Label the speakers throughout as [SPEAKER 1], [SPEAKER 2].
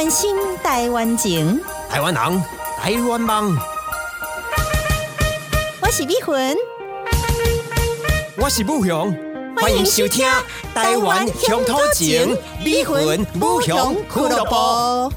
[SPEAKER 1] 湾心，台湾情，
[SPEAKER 2] 台湾人，台湾梦，
[SPEAKER 1] 我是美魂，
[SPEAKER 2] 我是武雄，欢迎收听《台湾乡土情》美魂武雄俱乐部。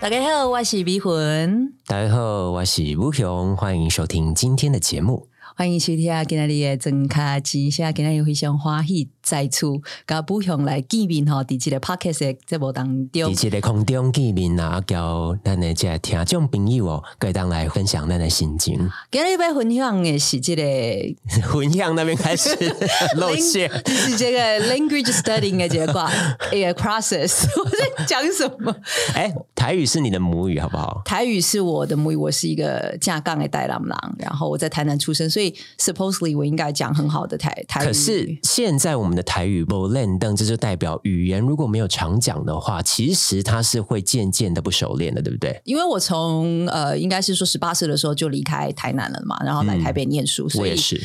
[SPEAKER 1] 大家好，我是美魂，
[SPEAKER 2] 大家好，我是武雄，欢迎收听今天的节目。
[SPEAKER 1] 欢迎收听今天的真卡机，现在今天非常欢喜再次跟武雄来见面吼，伫这个 podcast 的节目当中，
[SPEAKER 2] 伫这个空中见面啊，叫咱的这听众朋友哦，可以当来分享咱的心情。
[SPEAKER 1] 今日要分享的是这个
[SPEAKER 2] 分享那边开始 露馅，
[SPEAKER 1] 是这个 language studying 的这个 process。我在讲什么？
[SPEAKER 2] 哎，台语是你的母语好不好？
[SPEAKER 1] 台语是我的母语，我是一个架杠的带郎郎，然后我在台南出生，所以 supposedly 我应该讲很好的台台语。
[SPEAKER 2] 可是现在我们的台语不练登，这就代表语言如果没有常讲的话，其实它是会渐渐的不熟练的，对不对？
[SPEAKER 1] 因为我从呃，应该是说十八岁的时候就离开台南了嘛，然后来台北念书，
[SPEAKER 2] 我也是。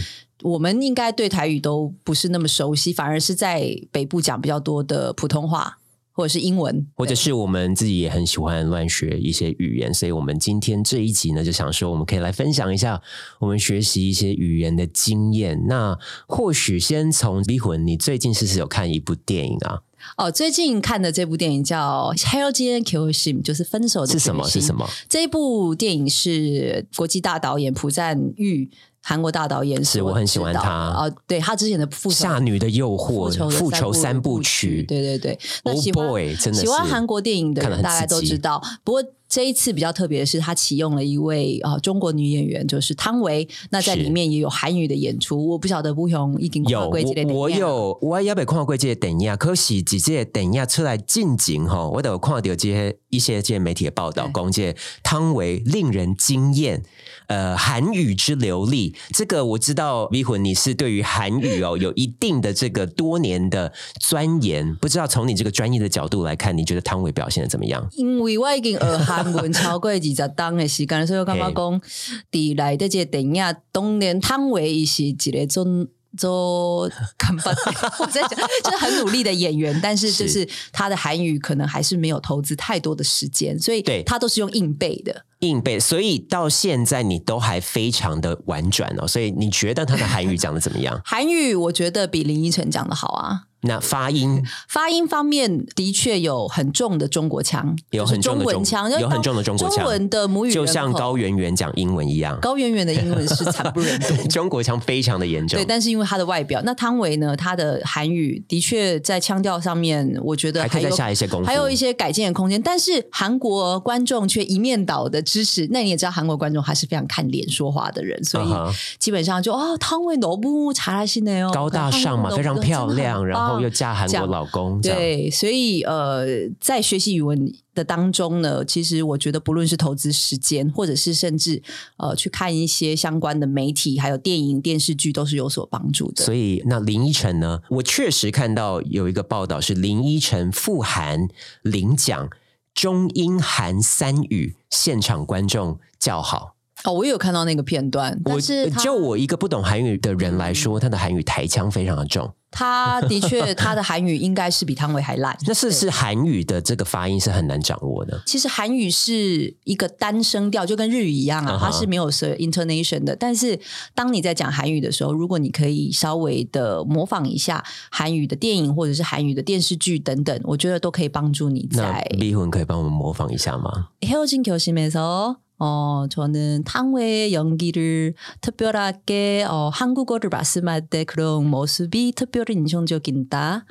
[SPEAKER 1] 我们应该对台语都不是那么熟悉，反而是在北部讲比较多的普通话。或者是英文，
[SPEAKER 2] 或者是我们自己也很喜欢乱学一些语言，所以我们今天这一集呢，就想说我们可以来分享一下我们学习一些语言的经验。那或许先从离魂，你最近是不是有看一部电影啊？
[SPEAKER 1] 哦，最近看的这部电影叫《h e l j a n Kill Him》，就是分手的
[SPEAKER 2] 是什么？是什么？
[SPEAKER 1] 这一部电影是国际大导演朴赞玉。韩国大导演
[SPEAKER 2] 是我很喜欢他。
[SPEAKER 1] 啊，对他之前的《复
[SPEAKER 2] 夏女的诱惑》《复仇三部曲》，
[SPEAKER 1] 对对对，
[SPEAKER 2] 那喜欢
[SPEAKER 1] 真的喜欢韩国电影的人大概都知道，不过。这一次比较特别的是，他启用了一位啊中国女演员，就是汤唯。那在里面也有韩语的演出。我不晓得不雄已经
[SPEAKER 2] 有我我有我也被看过这些电影，可是直接电影出来近景哈，我都有看到这些一些这些媒体的报道，讲这汤唯令人惊艳，呃，韩语之流利。这个我知道，迷魂你是对于韩语哦 有一定的这个多年的钻研，不知道从你这个专业的角度来看，你觉得汤唯表现的怎么样？
[SPEAKER 1] 因为我已经呃。韩文超过二十档的时间，所以我感觉讲，伫来的这个电影，当年汤唯伊是一个做做干巴，我在讲，就是很努力的演员，但是就是他的韩语可能还是没有投资太多的时间，所以他都是用硬背的，
[SPEAKER 2] 硬背。所以到现在你都还非常的婉转哦。所以你觉得他的韩语讲的怎么样？
[SPEAKER 1] 韩语我觉得比林依晨讲的好啊。
[SPEAKER 2] 那发音，
[SPEAKER 1] 发音方面的确有很重的中国腔，
[SPEAKER 2] 有很重的
[SPEAKER 1] 中文腔，
[SPEAKER 2] 有很重的中国腔。
[SPEAKER 1] 中文的母语
[SPEAKER 2] 就像高圆圆讲英文一样，
[SPEAKER 1] 高圆圆的英文是惨不忍睹，
[SPEAKER 2] 中国腔非常的严重。
[SPEAKER 1] 对，但是因为他的外表，那汤唯呢，他的韩语的确在腔调上面，我觉得
[SPEAKER 2] 还可以再下一些功夫，
[SPEAKER 1] 还有一些改进的空间。但是韩国观众却一面倒的支持。那你也知道，韩国观众还是非常看脸说话的人，所以基本上就哦，汤唯罗布查拉西内哦，
[SPEAKER 2] 高大上嘛，非常漂亮，然后又嫁韩国。老公
[SPEAKER 1] 对，所以呃，在学习语文的当中呢，其实我觉得不论是投资时间，或者是甚至呃去看一些相关的媒体，还有电影、电视剧，都是有所帮助的。
[SPEAKER 2] 所以那林依晨呢，我确实看到有一个报道是林依晨赴韩领奖，中英韩三语，现场观众叫好。
[SPEAKER 1] 哦，我也有看到那个片段，但是
[SPEAKER 2] 就我一个不懂韩语的人来说，他的韩语台腔非常的重。
[SPEAKER 1] 他的确，他的韩语应该是比汤唯还烂。
[SPEAKER 2] 那是是韩语的这个发音是很难掌握的。
[SPEAKER 1] 其实韩语是一个单声调，就跟日语一样啊，它是没有舌 intonation 的。但是当你在讲韩语的时候，如果你可以稍微的模仿一下韩语的电影或者是韩语的电视剧等等，我觉得都可以帮助你在。
[SPEAKER 2] 离婚可以帮我们模仿一下吗？
[SPEAKER 1] Hello，金교심에서 어, 저는 탕웨의 연기를 특별하게 어, 한국어를 말씀할 때 그런 모습이 특별히 인상적이다.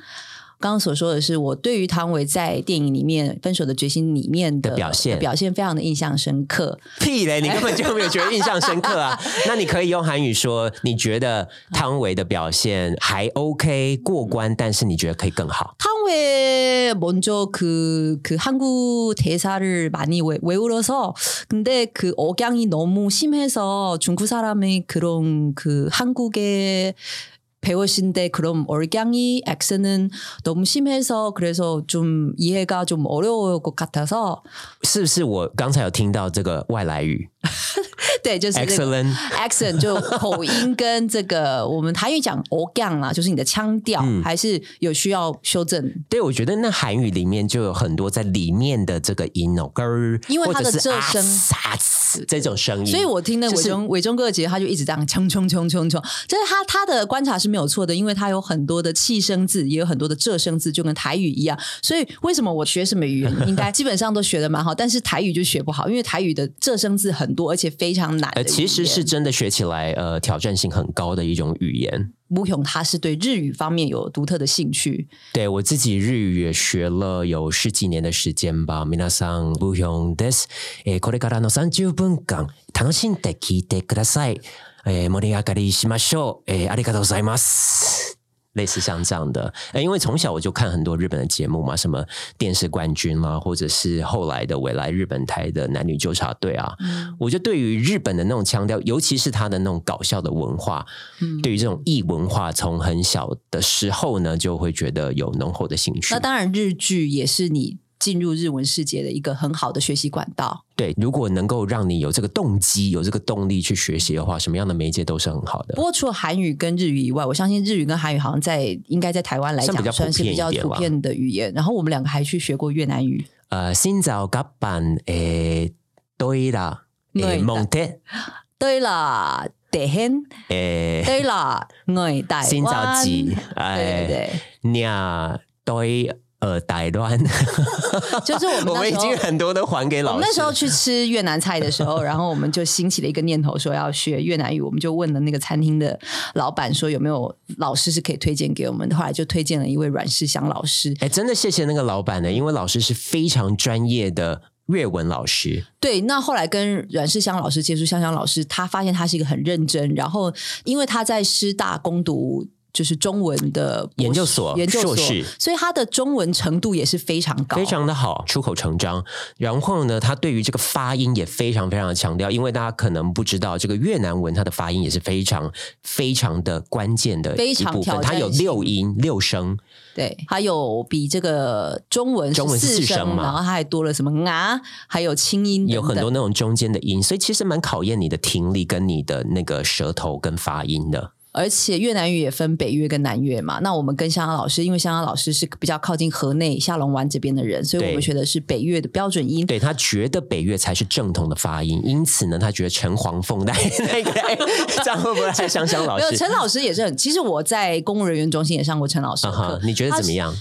[SPEAKER 1] 刚刚所说的是，我对于汤唯在电影里面《分手的决心》里面的
[SPEAKER 2] 表现，
[SPEAKER 1] 表现非常的印象深刻。
[SPEAKER 2] 屁嘞，你根本就没有觉得印象深刻啊！那你可以用韩语说，你觉得汤唯的表现还 OK 过关，但是你觉得可以更好。
[SPEAKER 1] 汤唯먼저그그한국대사를많이외외워서근데그억양이너무심해서중국사람의그런그한국의 배우신데 그럼 얼갱이 액센은 너무 심해서 그래서 좀 이해가 좀 어려울 것 같아서
[SPEAKER 2] 是不是我刚才有听到这个外来语
[SPEAKER 1] 对，就是
[SPEAKER 2] excellent
[SPEAKER 1] accent 就口音跟这个我们台语讲 o g a n 啊，就是你的腔调、
[SPEAKER 2] 嗯
[SPEAKER 1] 还是有需要修正。
[SPEAKER 2] 对，我觉得那韩语里面就有很多在里面的这个音哦，根儿，
[SPEAKER 1] 因为它的
[SPEAKER 2] 或者是
[SPEAKER 1] 仄声
[SPEAKER 2] 这种声音，
[SPEAKER 1] 所以我听那
[SPEAKER 2] 就是
[SPEAKER 1] 伟忠伟忠哥的节，他就一直这样冲冲冲冲冲，就是他他的观察是没有错的，因为他有很多的气声字，也有很多的仄声字，就跟台语一样。所以为什么我学什么语言，应该基本上都学的蛮好，但是台语就学不好，因为台语的仄声字很多，而且非常难。
[SPEAKER 2] 呃，其实是真的学起来呃挑战性很高的一种语言。
[SPEAKER 1] 木雄他是对日语方面有独特的兴趣。
[SPEAKER 2] 对我自己日语也学了有十几年的时间吧。皆さん、木雄です。え、これからの三十分間楽しんで聞いてください。え、盛り上がりしましょう。え、ありがとうございます。类似像这样的，哎，因为从小我就看很多日本的节目嘛，什么电视冠军啦，或者是后来的未来日本台的男女纠察队啊，我就对于日本的那种腔调，尤其是他的那种搞笑的文化，对于这种异文化，从很小的时候呢，就会觉得有浓厚的兴趣。
[SPEAKER 1] 那。当然日剧也是你进入日文世界的一个很好的学习管道。
[SPEAKER 2] 对，如果能够让你有这个动机、有这个动力去学习的话，什么样的媒介都是很好的
[SPEAKER 1] 不。过除了韩语跟日语以外，我相信日语跟韩语好像在应该在台湾来讲算是比较
[SPEAKER 2] 普遍
[SPEAKER 1] 的语言。然后我们两个还去学过越南语。
[SPEAKER 2] 呃，新早甲板诶，对啦，诶，
[SPEAKER 1] 对
[SPEAKER 2] 蒙特
[SPEAKER 1] 对啦，得 hen，
[SPEAKER 2] 诶，
[SPEAKER 1] 对啦，我台湾。
[SPEAKER 2] 新早记，
[SPEAKER 1] 对
[SPEAKER 2] 哎，
[SPEAKER 1] 对
[SPEAKER 2] 呀，对呃，台湾，
[SPEAKER 1] 对，就是我们
[SPEAKER 2] 我们已经很多都还给老师。
[SPEAKER 1] 我们那时候去吃越南菜的时候，然后我们就兴起了一个念头，说要学越南语。我们就问了那个餐厅的老板，说有没有老师是可以推荐给我们。后来就推荐了一位阮世香老师。
[SPEAKER 2] 哎，真的谢谢那个老板呢，因为老师是非常专业的粤文老师。
[SPEAKER 1] 对，那后来跟阮世香老师接触，香香老师他发现他是一个很认真，然后因为他在师大攻读。就是中文的
[SPEAKER 2] 研究所
[SPEAKER 1] 研究所
[SPEAKER 2] 硕士，
[SPEAKER 1] 所以他的中文程度也是非常高，
[SPEAKER 2] 非常的好，出口成章。然后呢，他对于这个发音也非常非常的强调，因为大家可能不知道，这个越南文它的发音也是非常非常的关键的
[SPEAKER 1] 非常
[SPEAKER 2] 一部分，它有六音六声。
[SPEAKER 1] 对，还有比这个中文
[SPEAKER 2] 中文
[SPEAKER 1] 四
[SPEAKER 2] 四声嘛
[SPEAKER 1] 然后它还多了什么啊，还有清音等等，
[SPEAKER 2] 有很多那种中间的音，所以其实蛮考验你的听力跟你的那个舌头跟发音的。
[SPEAKER 1] 而且越南语也分北越跟南越嘛。那我们跟香香老师，因为香香老师是比较靠近河内下龙湾这边的人，所以我们学的是北越的标准音。
[SPEAKER 2] 对他觉得北越才是正统的发音，因此呢，他觉得陈黄凤那那个，哎这样会不会太香香老
[SPEAKER 1] 没有，
[SPEAKER 2] 师？
[SPEAKER 1] 陈老师也是很。其实我在公务人员中心也上过陈老师的课，
[SPEAKER 2] 啊哈，你觉得怎么样？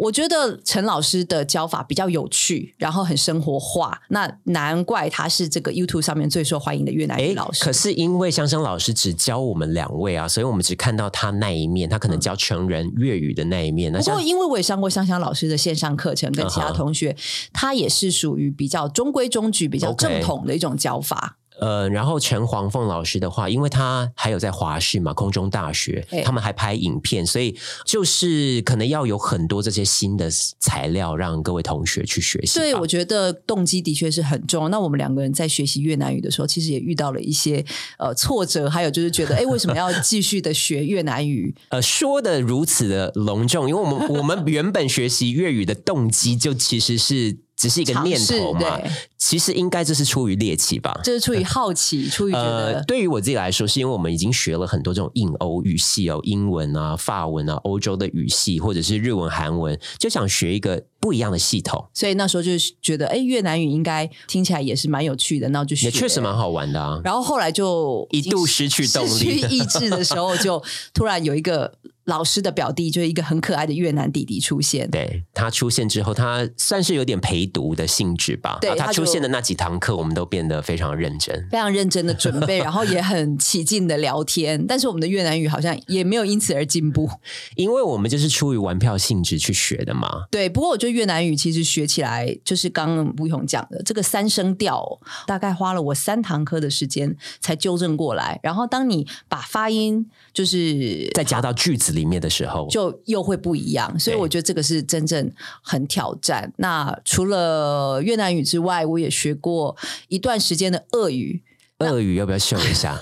[SPEAKER 1] 我觉得陈老师的教法比较有趣，然后很生活化。那难怪他是这个 YouTube 上面最受欢迎的越南语
[SPEAKER 2] 哎
[SPEAKER 1] 老，师。
[SPEAKER 2] 可是因为香香老师只教我们两位啊，所以我们只看到他那一面，他可能教成人粤语的那一面。那
[SPEAKER 1] 不过，因为我也上过香香老师的线上课程，跟其他同学，他也是属于比较中规中矩、比较正统的一种教法。
[SPEAKER 2] 呃，然后陈黄凤老师的话，因为他还有在华视嘛，空中大学，
[SPEAKER 1] 哎
[SPEAKER 2] 他们还拍影片，所以就是可能要有很多这些新的材料让各位同学去学习吧。
[SPEAKER 1] 对，我觉得动机的确是很重要。那我们两个人在学习越南语的时候，其实也遇到了一些呃挫折，还有就是觉得，哎，为什么要继续的学越南语？
[SPEAKER 2] 呃，说的如此的隆重，因为我们我们原本学习粤语的动机就其实是只是一个念头嘛，其实应该就是出于猎奇吧。
[SPEAKER 1] 就是出于好奇，出于觉
[SPEAKER 2] 呃，对于我自己来说，是因为我们已经学了很多这种印欧语系哦，英文啊、法文啊、欧洲的语系，或者是日文、韩文，就想学一个不一样的系统，
[SPEAKER 1] 所以那时候就是觉得，哎，越南语应该听起来也是蛮有趣的，那我就学。
[SPEAKER 2] 也确实蛮好玩的啊。
[SPEAKER 1] 然后后来就
[SPEAKER 2] 一度失去动力
[SPEAKER 1] 失去意志的时候，就突然有一个老师的表弟，就是一个很可爱的越南弟弟出现。
[SPEAKER 2] 对他出现之后，他算是有点陪读的性质吧。
[SPEAKER 1] 对他
[SPEAKER 2] 出现的那几堂课，我们都变得非常认真。
[SPEAKER 1] 非常认真的准备，然后也很起劲的聊天，但是我们的越南语好像也没有因此而进步。
[SPEAKER 2] 因为我们就是出于玩票性质去学的嘛。
[SPEAKER 1] 对，不过我觉得越南语其实学起来，就是刚刚吴勇讲的这个三声调，大概花了我三堂课的时间才纠正过来。然后当你把发音就是
[SPEAKER 2] 再加到句子里里面的时候，
[SPEAKER 1] 就又会不一样。所以我觉得这个是真正很挑战。那除了越南语之外，我也学过一段时间的俄语。
[SPEAKER 2] 俄语要不要秀一下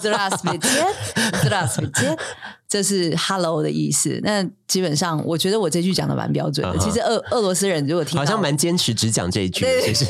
[SPEAKER 1] z r a s v i t e z r a s v i t e 这是 “hello” 的意思。那基本上，我觉得我这句讲的蛮标准的。其实俄俄罗斯人如果听，
[SPEAKER 2] 好像蛮坚持只讲这一句。其实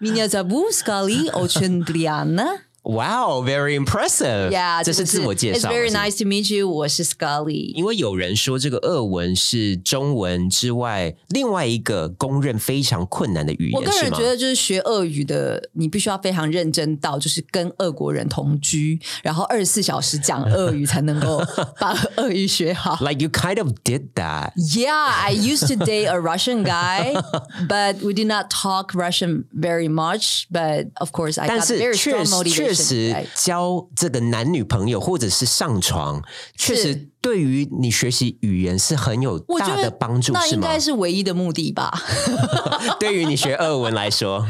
[SPEAKER 1] m i n i
[SPEAKER 2] a
[SPEAKER 1] z a b u s k a l i o c h e n d l i a n
[SPEAKER 2] 哦，very impressive！
[SPEAKER 1] Yeah，
[SPEAKER 2] 这是自我介
[SPEAKER 1] It's
[SPEAKER 2] 绍。
[SPEAKER 1] very
[SPEAKER 2] 是不是
[SPEAKER 1] nice to meet you。我是 Scully。
[SPEAKER 2] 因为有人说这个俄文是中文之外另外一个公认非常困难的语言，
[SPEAKER 1] 我个
[SPEAKER 2] 是吗
[SPEAKER 1] 人觉得，就是学俄语的，你必须要非常认真到，就是跟俄国人同居，然后二十四小时讲俄语，才能够把俄语学好。
[SPEAKER 2] Like you kind of did that.
[SPEAKER 1] Yeah, I used to date a Russian guy, but we did not talk Russian very much. But of course, I
[SPEAKER 2] 但
[SPEAKER 1] got
[SPEAKER 2] 是
[SPEAKER 1] very
[SPEAKER 2] 确
[SPEAKER 1] strong
[SPEAKER 2] 实确
[SPEAKER 1] motivation.
[SPEAKER 2] 实交这个男女朋友或者是上床，确实对于你学习语言是很有大的帮助，
[SPEAKER 1] 那应该？是唯一的目的吧。
[SPEAKER 2] 对于你学俄文来说，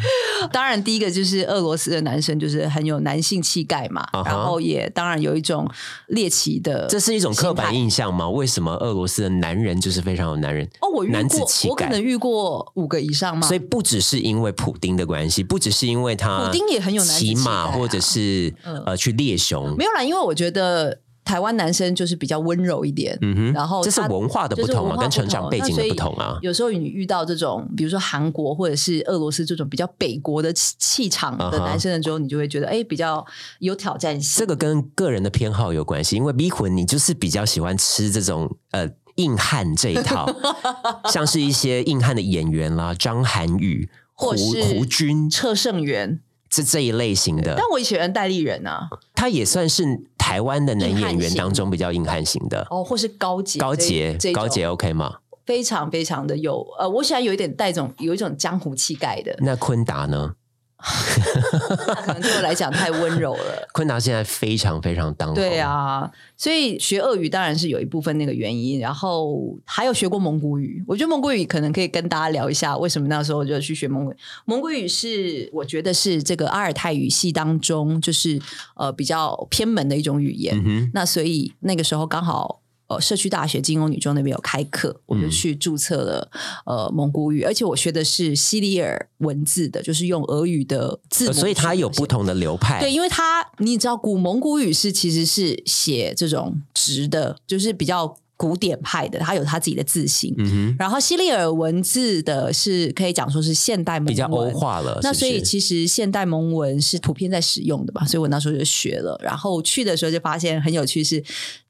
[SPEAKER 1] 当然，第一个就是俄罗斯的男生就是很有男性气概嘛然后也当然有一种猎奇的，
[SPEAKER 2] 这是一种刻板
[SPEAKER 1] 印
[SPEAKER 2] 印象吗？为什么俄罗斯的男人就是非常有男人？
[SPEAKER 1] 哦。我遇过，我可能遇过五个以上嘛。
[SPEAKER 2] 所以不只是因为普丁的关系，不只是因为他
[SPEAKER 1] 普丁也很有男子
[SPEAKER 2] 骑马或者是、呃去猎熊，
[SPEAKER 1] 没有啦，因为我觉得台湾男生就是比较温柔一点，
[SPEAKER 2] 嗯哼，
[SPEAKER 1] 然后他
[SPEAKER 2] 这是文化的不同啊，跟成长背景的不同啊。
[SPEAKER 1] 有时候你遇到这种，比如说韩国或者是俄罗斯这种比较北国的气气场的男生的时候，你就会觉得哎，比较有挑战性。
[SPEAKER 2] 这个跟个人的偏好有关系，因为逼魂你就是比较喜欢吃这种呃硬汉这一套，像是一些硬汉的演员啦，张涵予、胡胡军
[SPEAKER 1] 车胜元，
[SPEAKER 2] 这这一类型的
[SPEAKER 1] 但，我喜欢戴立人啊，
[SPEAKER 2] 他也算是台湾的男演员当中比较硬汉型的。
[SPEAKER 1] 哦，或是高杰，
[SPEAKER 2] 高
[SPEAKER 1] 杰，
[SPEAKER 2] 高
[SPEAKER 1] 杰
[SPEAKER 2] OK 吗？
[SPEAKER 1] 非常非常的有呃，我喜欢有一点带种有一种江湖气概的，
[SPEAKER 2] 那昆达呢？
[SPEAKER 1] 那可能对我来讲太温柔了。
[SPEAKER 2] 昆达现在非常非常当红。
[SPEAKER 1] 对，啊，所以学俄语当然是有一部分那个原因，然后还有学过蒙古语。我觉得蒙古语可能可以跟大家聊一下，为什么那时候就去学蒙古语。蒙古语是我觉得是这个阿尔泰语系当中，就是呃比较偏门的一种语言。
[SPEAKER 2] 嗯，
[SPEAKER 1] 那所以那个时候刚好。呃，社区大学金欧女中那边有开课，我
[SPEAKER 2] 嗯
[SPEAKER 1] 就去注册了、呃蒙古语，而且我学的是西里尔文字的，就是用俄语的字母，
[SPEAKER 2] 呃所以它有不同的流派。
[SPEAKER 1] 对，因为它你知道古蒙古语是其实是写这种直的，就是比较古典派的，他有他自己的字形。然后西里尔文字的是可以讲说是现代蒙文，
[SPEAKER 2] 比较欧化了。
[SPEAKER 1] 那所以其实现代蒙文是普遍在使用的吧，所以我那时候就学了。然后去的时候就发现很有趣是，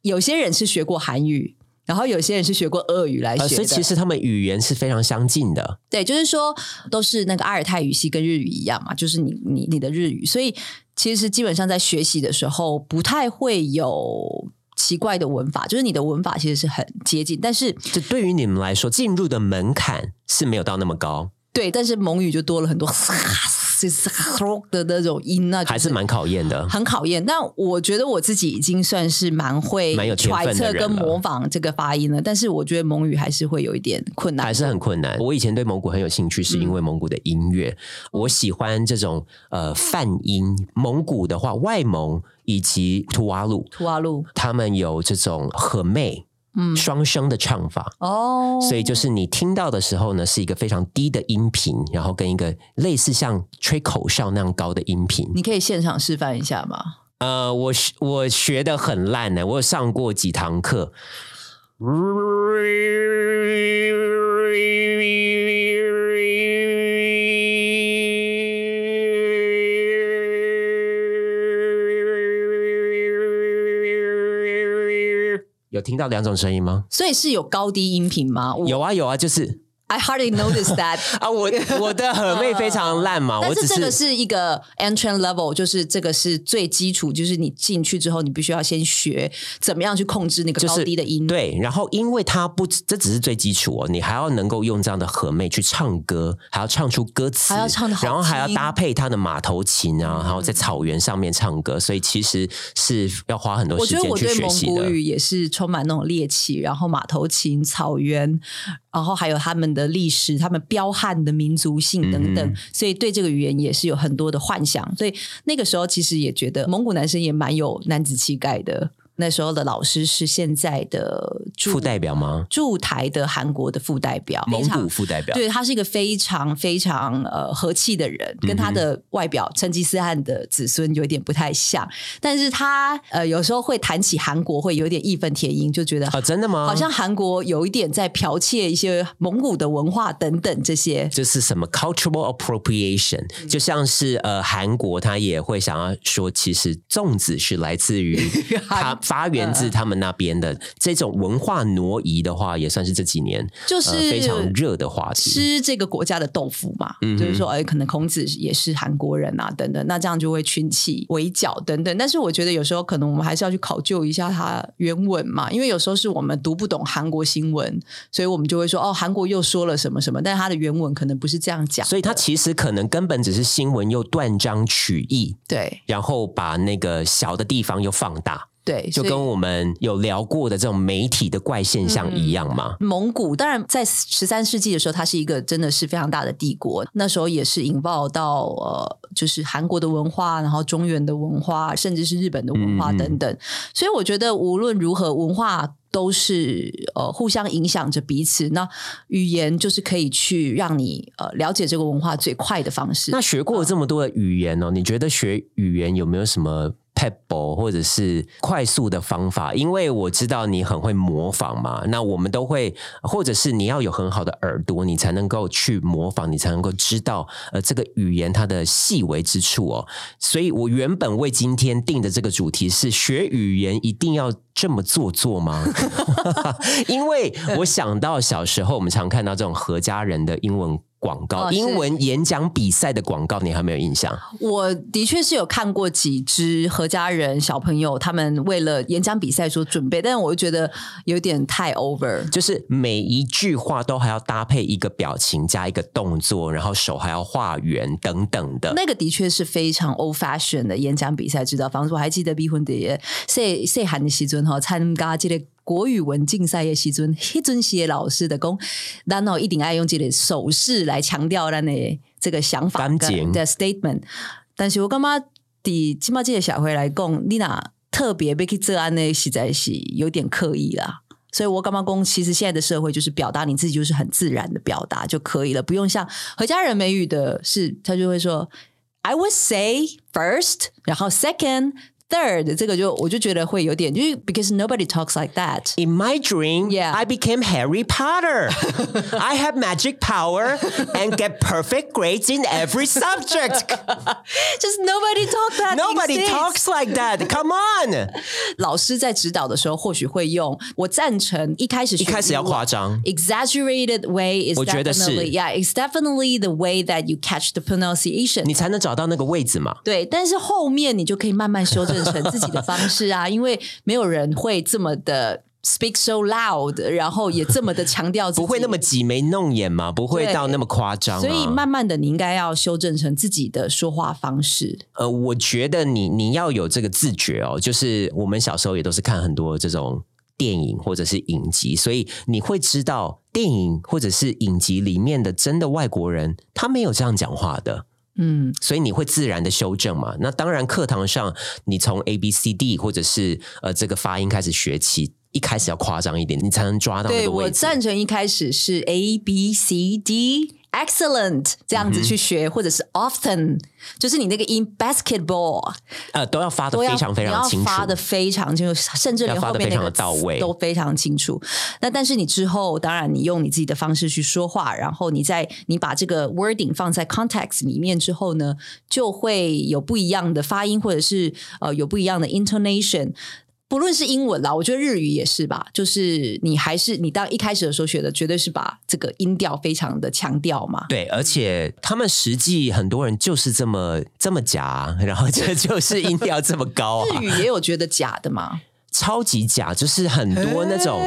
[SPEAKER 1] 有些人是学过韩语。然后有些人是学过俄语来学
[SPEAKER 2] 呃，所以其实他们语言是非常相近的。
[SPEAKER 1] 对，就是说都是那个阿尔泰语系跟日语一样嘛，就是你你你的日语，所以其实基本上在学习的时候不太会有奇怪的文法，就是你的文法其实是很接近，但是
[SPEAKER 2] 这对于你们来说，进入的门槛是没有到那么高，
[SPEAKER 1] 对，但是蒙语就多了很多 的那种音那、就
[SPEAKER 2] 还是蛮考验的。
[SPEAKER 1] 很考验。但我觉得我自己已经算是蛮会揣测跟模仿这个发音了，但是我觉得蒙语还是会有一点困难，
[SPEAKER 2] 还是很困难。我以前对蒙古很有兴趣，是因为蒙古的音乐，我喜欢这种呃泛音。蒙古的话，外蒙以及图瓦鲁，
[SPEAKER 1] 图瓦鲁
[SPEAKER 2] 他们有这种和妹。
[SPEAKER 1] 嗯
[SPEAKER 2] 双声的唱法，
[SPEAKER 1] 哦，
[SPEAKER 2] 所以就是你听到的时候呢，是一个非常低的音频，然后跟一个类似像吹口哨那样高的音频。
[SPEAKER 1] 你可以现场示范一下吗？
[SPEAKER 2] 呃，我学我学的很烂呢，我有上过几堂课。有听到两种声音吗？
[SPEAKER 1] 所以是有高低音频吗？
[SPEAKER 2] 有啊有啊，就是
[SPEAKER 1] I hardly noticed that
[SPEAKER 2] 啊，我我的和妹非常烂嘛，我只
[SPEAKER 1] 但是这个是一个 entrance level，就是这个是最基础，就是你进去之后，你必须要先学怎么样去控制那个高低的音。
[SPEAKER 2] 对，然后因为它不，这只是最基础哦，你还要能够用这样的和妹去唱歌，还要唱出歌词，
[SPEAKER 1] 还要唱得好
[SPEAKER 2] 然后还要搭配他的马头琴啊，然后在草原上面唱歌，所以其实是要花很多时间去学习的。
[SPEAKER 1] 古语也是充满那种猎奇，然后马头琴、草原，然后还有他们的历史、他们彪悍的民族性等等，
[SPEAKER 2] 嗯
[SPEAKER 1] 所以对这个语言也是有很多的幻想。所以那个时候其实也觉得蒙古男生也蛮有男子气概的。那时候的老师是现在的驻
[SPEAKER 2] 副代表吗？
[SPEAKER 1] 驻台的韩国的副代表，
[SPEAKER 2] 蒙古副代表，
[SPEAKER 1] 对他是一个非常非常呃和气的人，跟他的外表成吉思汗的子孙有一点不太像，但是他呃有时候会谈起韩国会有点义愤填膺，就觉得
[SPEAKER 2] 啊，真的吗？
[SPEAKER 1] 好像韩国有一点在剽窃一些蒙古的文化等等这些。
[SPEAKER 2] 这是什么 cultural appropriation？、就像是呃，韩国他也会想要说，其实粽子是来自于 它发源自他们那边的这种文化挪移的话，也算是这几年
[SPEAKER 1] 就是
[SPEAKER 2] 呃、非常热的话题。
[SPEAKER 1] 吃这个国家的豆腐嘛，
[SPEAKER 2] 嗯
[SPEAKER 1] 就是说，哎，可能孔子也是韩国人啊，等等，那这样就会群起围剿等等。但是我觉得有时候可能我们还是要去考究一下它原文嘛，因为有时候是我们读不懂韩国新闻，所以我们就会说，哦，韩国又说了什么什么，但是它的原文可能不是这样讲，
[SPEAKER 2] 所以它其实可能根本只是新闻又断章取义，
[SPEAKER 1] 对。
[SPEAKER 2] 然后把那个小的地方又放大，
[SPEAKER 1] 对，
[SPEAKER 2] 就跟我们有聊过的这种媒体的怪现象一样嘛。
[SPEAKER 1] 蒙古当然在十三世纪的时候，它是一个真的是非常大的帝国。那时候也是引爆到呃，就是韩国的文化，然后中原的文化，甚至是日本的文化
[SPEAKER 2] 嗯
[SPEAKER 1] 等等。所以我觉得无论如何，文化都是呃互相影响着彼此。那语言就是可以去让你呃了解这个文化最快的方式。
[SPEAKER 2] 那学过这么多的语言哦，你觉得学语言有没有什么 pebble 或者是快速的方法？因为我知道你很会模仿嘛，那我们都会，或者是你要有很好的耳朵，你才能够去模仿，你才能够知道呃这个语言它的细微之处哦。所以我原本为今天定的这个主题是学语言一定要这么做作吗？因为我想到小时候我们常看到这种何家人的英文广告、
[SPEAKER 1] 哦
[SPEAKER 2] 英文演讲比赛的广告，你还没有印象？
[SPEAKER 1] 我的确是有看过几支何家人小朋友他们为了演讲比赛所准备，但是我就觉得有点太 over。
[SPEAKER 2] 就是每一句话都还要搭配一个表情加一个动作，然后手还要画圆等等的。
[SPEAKER 1] 那个的确是非常 old fashion 的演讲比赛指导方式。我还记得逼婚的细细汉的时尊哈，参加这个国语文竞赛的时阵，迄阵时的老师的讲，咱哦一定爱用这个手势来强调咱的这个想法跟的 statement。但是我感觉伫即马这个社会来讲，你若特别要去做安呢，实在是有点刻意啦。所以我干嘛讲，其实现在的社会就是表达你自己，就是很自然的表达就可以了，不用像何家人美语的是，他就会说 I would say first，然后 second。Third，这个就我就觉得会有点，就是 because nobody talks like that。
[SPEAKER 2] In my dream,
[SPEAKER 1] Yeah.
[SPEAKER 2] I became Harry Potter. I have magic power and get perfect grades in every subject.
[SPEAKER 1] Just nobody talk that.
[SPEAKER 2] Nobody
[SPEAKER 1] these days.
[SPEAKER 2] talks like that. Come on.
[SPEAKER 1] 老师在指导的时候，或许会用我赞成一开始
[SPEAKER 2] 一开始要夸张
[SPEAKER 1] exaggerated way is
[SPEAKER 2] 我觉得是
[SPEAKER 1] definitely yeah it's definitely the way that you catch the pronunciation
[SPEAKER 2] 你才能找到那个位置嘛。
[SPEAKER 1] 对，但是后面你就可以慢慢修正 成自己的方式啊，因为没有人会这么的 speak so loud，然后也这么的强调自己，
[SPEAKER 2] 不会那么挤眉弄眼嘛，不会到那么夸张、啊。
[SPEAKER 1] 所以慢慢的你应该要修正成自己的说话方式。
[SPEAKER 2] 呃，我觉得你你要有这个自觉哦，就是我们小时候也都是看很多这种电影或者是影集，所以你会知道电影或者是影集里面的真的外国人，他没有这样讲话的。
[SPEAKER 1] 嗯，
[SPEAKER 2] 所以你会自然的修正嘛？那当然，课堂上你从 A B C D 或者是呃这个发音开始学起，一开始要夸张一点，你才能抓到那
[SPEAKER 1] 对我
[SPEAKER 2] 个位置。
[SPEAKER 1] 赞成一开始是 A B C D。Excellent，这样
[SPEAKER 2] 嗯
[SPEAKER 1] 子去学，或者是 often，就是你那个音 basketball
[SPEAKER 2] 呃，都要发的非常非常清楚
[SPEAKER 1] 要发。的非常清楚，甚至连后面那个
[SPEAKER 2] 的到位
[SPEAKER 1] 都非常清楚。那但是你之后，当然你用你自己的方式去说话，然后你在你把这个 wording 放在 context 里面之后呢，就会有不一样的发音，或者是呃有不一样的 intonation。不论是英文啦，我觉得日语也是吧，就是你还是你当一开始的时候学的，绝对是把这个音调非常的强调嘛。
[SPEAKER 2] 对，而且他们实际很多人就是这么这么假，然后这 就是音调这么高啊
[SPEAKER 1] 日，语也有觉得假的嘛，
[SPEAKER 2] 超级假，就是很多那种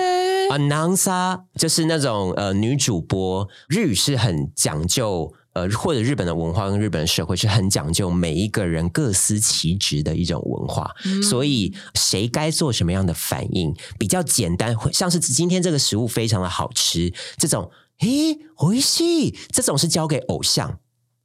[SPEAKER 2] announcer，就是那种呃女主播，日语是很讲究。呃，或者日本的文化跟日本的社会是很讲究每一个人各司其职的一种文化，所以谁该做什么样的反应比较简单，会像是今天这个食物非常的好吃，这种诶，回戏这种是交给偶像，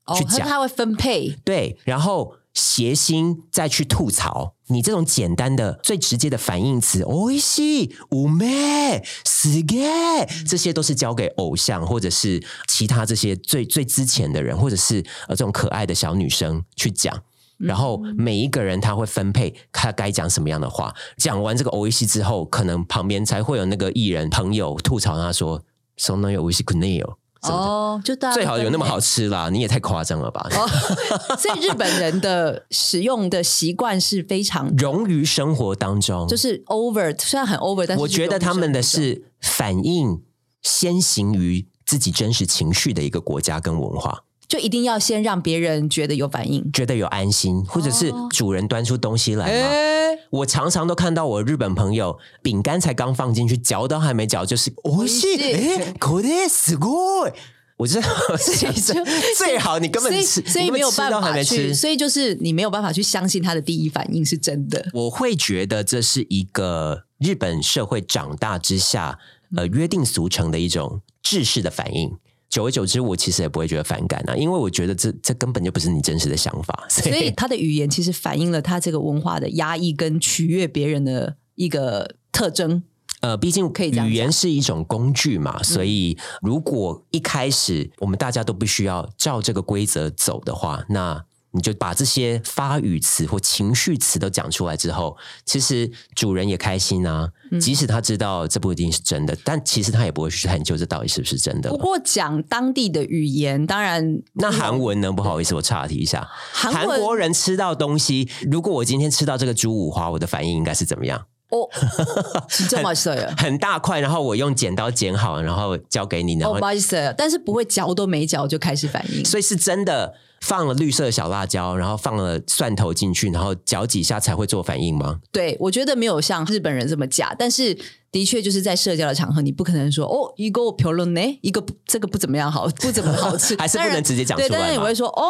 [SPEAKER 1] 哦
[SPEAKER 2] 去，讲。
[SPEAKER 1] 他他会分配，
[SPEAKER 2] 对，然后谐星再去吐槽，你这种简单的、最直接的反义词，おいしい、うめえ、すげえ，这些都是交给偶像或者是其他这些最最之前的人，或者是呃这种可爱的小女生去讲。然后每一个人他会分配他该讲什么样的话。讲完这个おいしい之后，可能旁边才会有那个艺人朋友吐槽他说：“そんなおいしくねえよ。”
[SPEAKER 1] 哦，就大家
[SPEAKER 2] 最好有那么好吃啦，你也太夸张了吧！
[SPEAKER 1] 所以日本人的使用的习惯是非常
[SPEAKER 2] 融于生活当中，
[SPEAKER 1] 就是 over，虽然很 over，但是
[SPEAKER 2] 我觉得他们的
[SPEAKER 1] 是
[SPEAKER 2] 是反应先行于自己真实情绪的一个国家跟文化，
[SPEAKER 1] 就一定要先让别人觉得有反应。
[SPEAKER 2] 觉得有安心，或者是主人端出东西来嘛。
[SPEAKER 1] 哎，
[SPEAKER 2] 我常常都看到我日本朋友饼干才刚放进去，嚼都还没嚼，就是おいしい，哎，これすごい。我真的想
[SPEAKER 1] 就
[SPEAKER 2] 着最好你根本
[SPEAKER 1] 所以
[SPEAKER 2] 吃，
[SPEAKER 1] 所以没有
[SPEAKER 2] 你根本吃
[SPEAKER 1] 办法去，
[SPEAKER 2] 都还没吃，
[SPEAKER 1] 所以就是你没有办法去相信他的第一反应是真的。
[SPEAKER 2] 我会觉得这是一个日本社会长大之下，呃，约定俗成的一种制式的反应。 久而久之，我其实也不会觉得反感啊，因为我觉得这这根本就不是你真实的想法。所以，
[SPEAKER 1] 他的语言其实反映了他这个文化的压抑跟取悦别人的一个特征。
[SPEAKER 2] 呃，毕竟
[SPEAKER 1] 可以
[SPEAKER 2] 语言是一种工具嘛，所以如果一开始我们大家都必须要照这个规则走的话，那你就把这些发语词或情绪词都讲出来之后，其实主人也开心啊。
[SPEAKER 1] 嗯
[SPEAKER 2] 即使他知道这不一定是真的，但其实他也不会去探究这到底是不是真的
[SPEAKER 1] 不。过讲当地的语言，当然
[SPEAKER 2] 那韩文呢？不好意思，我岔题一下。
[SPEAKER 1] 韩
[SPEAKER 2] 国人吃到东西，如果我今天吃到这个猪五花，我的反应应该是怎么样？
[SPEAKER 1] 哦，是这么色呀。
[SPEAKER 2] 很大块，然后我用剪刀剪好，然后交给你，然
[SPEAKER 1] 哦，
[SPEAKER 2] 后
[SPEAKER 1] 不好意思，但是不会嚼都没嚼就开始反应。
[SPEAKER 2] 所以是真的放了绿色小辣椒，然后放了蒜头进去，然后搅几下才会做反应吗？
[SPEAKER 1] 对，我觉得没有像日本人这么假，但是的确就是在社交的场合，你不可能说哦，一个评论呢，一个不这个不怎么样好，不怎么好吃，
[SPEAKER 2] 还是不
[SPEAKER 1] 当然
[SPEAKER 2] 能直接讲出
[SPEAKER 1] 对，
[SPEAKER 2] 来吗
[SPEAKER 1] 但是你会说哦，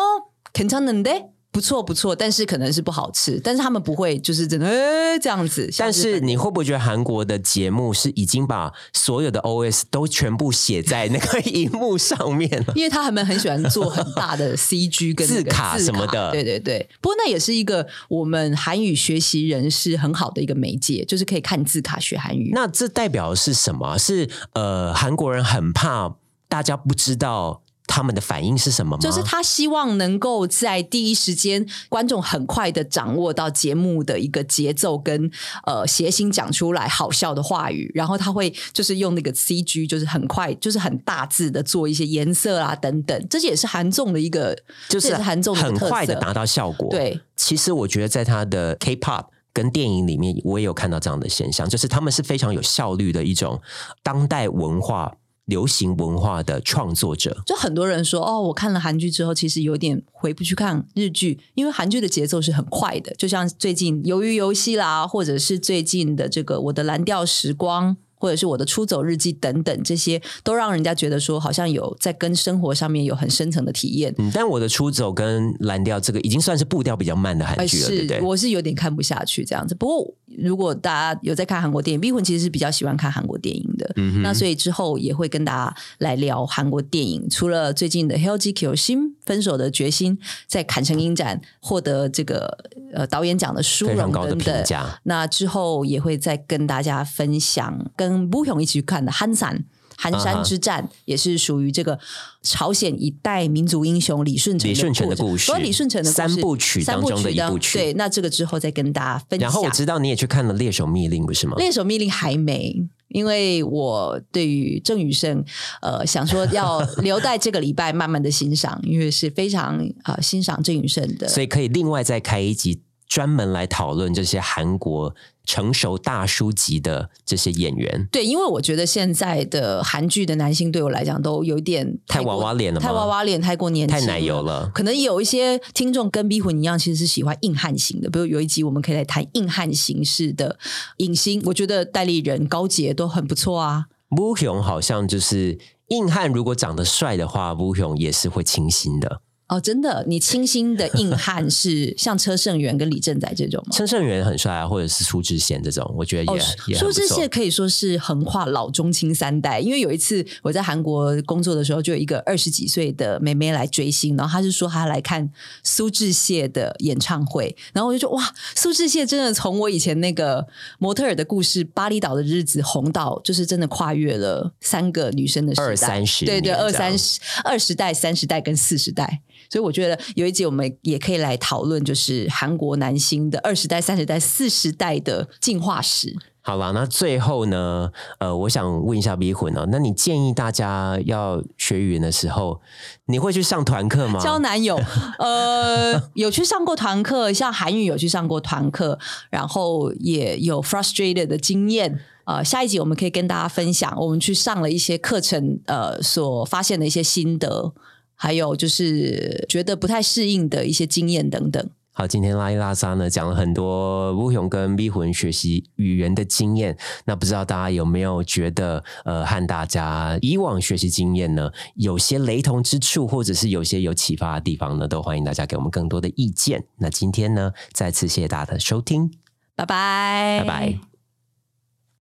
[SPEAKER 1] 괜찮은데。 不错不错，但是可能是不好吃，但是他们不会就是真的呃这样子。
[SPEAKER 2] 但是你会不会觉得韩国的节目是已经把所有的 OS 都全部写在那个荧幕上面了？
[SPEAKER 1] 因为他们很喜欢做很大的 CG 跟
[SPEAKER 2] 字卡什么的
[SPEAKER 1] 对对对。不过那也是一个我们韩语学习人士很好的一个媒介，就是可以看字卡学韩语。
[SPEAKER 2] 那这代表的是什么？是呃，韩国人很怕大家不知道他们的反应是什么吗？
[SPEAKER 1] 就是他希望能够在第一时间，观众很快的掌握到节目的一个节奏跟呃谐星讲出来好笑的话语，然后他会就是用那个 CG，就是很快，就是很大字的做一些颜色啊等等，这也是韩综的一个，
[SPEAKER 2] 就是
[SPEAKER 1] 韩综
[SPEAKER 2] 很。快的达到效果。
[SPEAKER 1] 对，
[SPEAKER 2] 其实我觉得在他的 K-pop 跟电影里面，我也有看到这样的现象，就是他们是非常有效率的一种当代文化、流行文化的创作者。
[SPEAKER 1] 就很多人说哦，我看了韩剧之后，其实有点回不去看日剧，因为韩剧的节奏是很快的。就像最近《鱿鱼游戏》啦，或者是最近的这个《我的蓝调时光》，或者是我的《出走日记》等等，这些都让人家觉得说，好像有在跟生活上面有很深层的体验。
[SPEAKER 2] 嗯，但我的出走跟蓝调这个已经算是步调比较慢的韩
[SPEAKER 1] 哎，
[SPEAKER 2] 剧了，对对？
[SPEAKER 1] 我是有点看不下去这样子。不过，如果大家有在看韩国电影，逼魂其实是比较喜欢看韩国电影的。
[SPEAKER 2] 嗯
[SPEAKER 1] 那所以之后也会跟大家来聊韩国电影。除了最近的《Hellji Kyo 心分手的决心》在坎城影展获得这个呃导演奖的殊荣等等。那之后也会再跟大家分享跟布勇一起去看的《憨散》。寒
[SPEAKER 2] 啊
[SPEAKER 1] 山之战也是属于这个朝鲜一代民族英雄李舜臣
[SPEAKER 2] 李舜臣的故事
[SPEAKER 1] 所以李舜臣的故事
[SPEAKER 2] 三部曲当中的一部曲
[SPEAKER 1] 对，那这个之后再跟大家分享。
[SPEAKER 2] 然后我知道你也去看了《猎手密令》，不是吗？
[SPEAKER 1] 猎手密令还没，因为我对于郑宇盛，呃，想说要 留在这个礼拜慢慢的欣赏，因为是非常啊、呃欣赏郑宇盛的。
[SPEAKER 2] 所以可以另外再开一集，专门来讨论这些韩国成熟大叔级的这些演员。
[SPEAKER 1] 对，因为我觉得现在的韩剧的男性对我来讲都有点
[SPEAKER 2] 太
[SPEAKER 1] 过
[SPEAKER 2] 娃娃脸了吗
[SPEAKER 1] 太娃娃脸，太过年轻，
[SPEAKER 2] 太奶油。了，
[SPEAKER 1] 可能有一些听众跟逼魂一样，其实是喜欢硬汉型的。比如有一集我们可以来谈硬汉形式的影星，我觉得代理人、高洁都很不错啊。
[SPEAKER 2] 吴雄好像就是硬汉，如果长得帅的话，吴雄也是会清新的。
[SPEAKER 1] 哦，真的，你清新的硬 汉是像车胜元跟李正宰这种吗？
[SPEAKER 2] 车胜元很帅啊，或者是苏志燮这种，我觉得也、也
[SPEAKER 1] 苏志燮可以说是横跨老中青三代。因为有一次我在韩国工作的时候，就有一个二十几岁的妹妹来追星，然后她是说她来看苏志燮的演唱会，然后我就说哇，苏志燮真的从我以前那个模特儿的故事《巴厘岛的日子》红到，就是真的跨越了三个女生的时代，
[SPEAKER 2] 二三十，
[SPEAKER 1] 对对，二三十、二十代、三十代跟四十代。所以我觉得有一集我们也可以来讨论，就是韩国男星的二十代、三十代、四十代的进化史。
[SPEAKER 2] 好了，那最后呢？呃，我想问一下 B 混哦，那你建议大家要学语言的时候，你会去上团课吗？
[SPEAKER 1] 交男友，呃，有去上过团课，像韩语有去上过团课，然后也有 frustrated 的经验。呃，下一集我们可以跟大家分享，我们去上了一些课程，呃，所发现的一些心得。还有就是觉得不太适应的一些经验等等。
[SPEAKER 2] 好，今天拉一拉沙呢讲了很多乌雄跟咪魂学习语言的经验。那不知道大家有没有觉得呃和大家以往学习经验呢有些雷同之处，或者是有些有启发的地方呢？都欢迎大家给我们更多的意见。那今天呢，再次谢谢大家的收听，
[SPEAKER 1] 拜拜，
[SPEAKER 2] 拜拜。